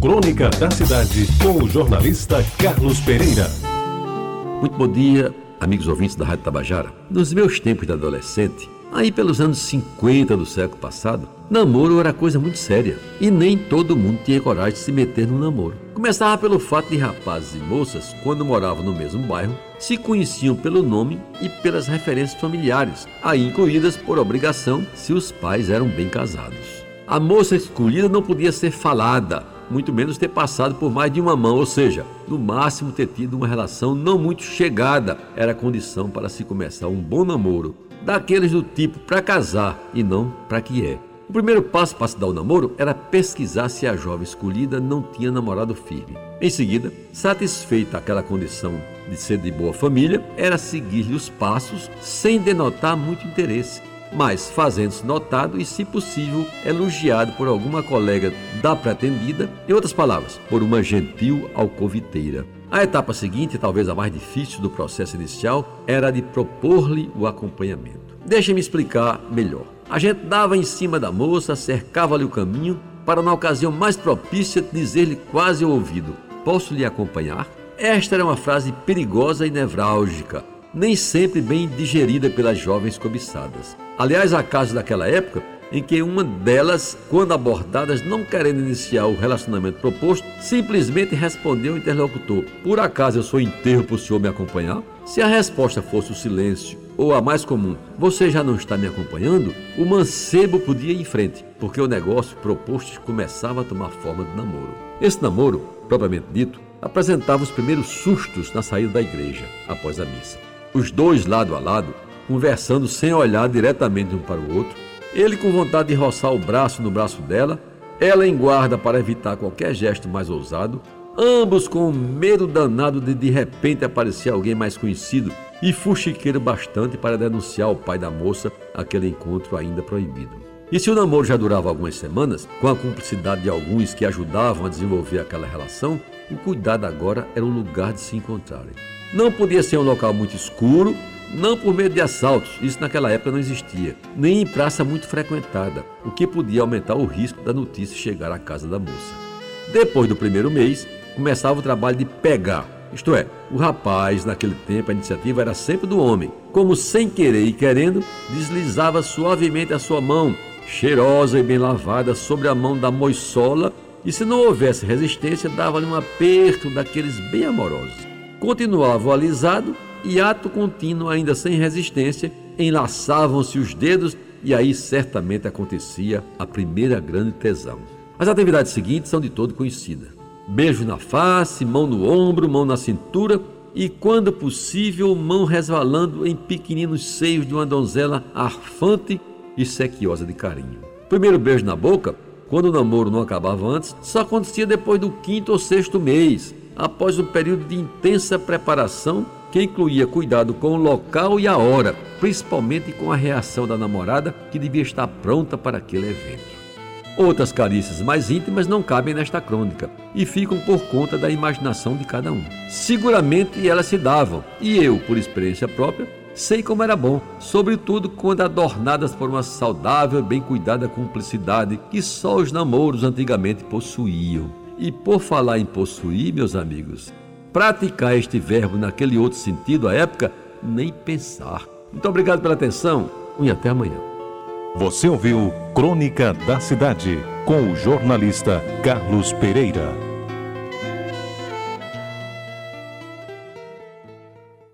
Crônica da Cidade, com o jornalista Carlos Pereira. Muito bom dia, amigos ouvintes da Rádio Tabajara. Nos meus tempos de adolescente, aí pelos anos 50 do século passado, namoro era coisa muito séria e nem todo mundo tinha coragem de se meter no namoro. Começava pelo fato de rapazes e moças, quando moravam no mesmo bairro, se conheciam pelo nome e pelas referências familiares, aí incluídas por obrigação se os pais eram bem casados. A moça escolhida não podia ser falada, muito menos ter passado por mais de uma mão, ou seja, no máximo ter tido uma relação não muito chegada, era condição para se começar um bom namoro, daqueles do tipo para casar e não para que é. O primeiro passo para se dar o namoro era pesquisar se a jovem escolhida não tinha namorado firme. Em seguida, satisfeita aquela condição de ser de boa família, era seguir-lhe os passos sem denotar muito interesse mas fazendo-se notado e, se possível, elogiado por alguma colega da pretendida, em outras palavras, por uma gentil alcoviteira. A etapa seguinte, talvez a mais difícil do processo inicial, era a de propor-lhe o acompanhamento. Deixe-me explicar melhor. A gente dava em cima da moça, cercava-lhe o caminho, para na ocasião mais propícia dizer-lhe quase ao ouvido: Posso lhe acompanhar? Esta era uma frase perigosa e nevrálgica, nem sempre bem digerida pelas jovens cobiçadas. Aliás, há casos daquela época em que uma delas, quando abordadas não querendo iniciar o relacionamento proposto, simplesmente respondeu ao interlocutor: Por acaso eu sou enterro para o senhor me acompanhar? Se a resposta fosse o silêncio, ou a mais comum, você já não está me acompanhando, o mancebo podia ir em frente, porque o negócio proposto começava a tomar forma de namoro. Esse namoro, propriamente dito, apresentava os primeiros sustos na saída da igreja, após a missa os dois lado a lado, conversando sem olhar diretamente um para o outro, ele com vontade de roçar o braço no braço dela, ela em guarda para evitar qualquer gesto mais ousado, ambos com medo danado de de repente aparecer alguém mais conhecido e fuxiqueiro bastante para denunciar ao pai da moça aquele encontro ainda proibido. E se o namoro já durava algumas semanas, com a cumplicidade de alguns que ajudavam a desenvolver aquela relação, o cuidado agora era o lugar de se encontrarem. Não podia ser um local muito escuro, não por medo de assaltos, isso naquela época não existia, nem em praça muito frequentada, o que podia aumentar o risco da notícia chegar à casa da moça. Depois do primeiro mês, começava o trabalho de pegar, isto é, o rapaz, naquele tempo, a iniciativa era sempre do homem, como sem querer e querendo, deslizava suavemente a sua mão, cheirosa e bem lavada, sobre a mão da moissola e, se não houvesse resistência, dava-lhe um aperto daqueles bem amorosos continuava alisado e, ato contínuo, ainda sem resistência, enlaçavam-se os dedos e aí certamente acontecia a primeira grande tesão. As atividades seguintes são de todo conhecidas: beijo na face, mão no ombro, mão na cintura e, quando possível, mão resvalando em pequeninos seios de uma donzela arfante e sequiosa de carinho. Primeiro beijo na boca, quando o namoro não acabava antes, só acontecia depois do quinto ou sexto mês, após um período de intensa preparação que incluía cuidado com o local e a hora, principalmente com a reação da namorada que devia estar pronta para aquele evento. Outras carícias mais íntimas não cabem nesta crônica e ficam por conta da imaginação de cada um. Seguramente elas se davam, e eu, por experiência própria, sei como era bom, sobretudo quando adornadas por uma saudável, bem cuidada cumplicidade que só os namoros antigamente possuíam. E por falar em possuir, meus amigos, praticar este verbo naquele outro sentido à época, nem pensar. Muito obrigado pela atenção e até amanhã. Você ouviu Crônica da Cidade com o jornalista Carlos Pereira.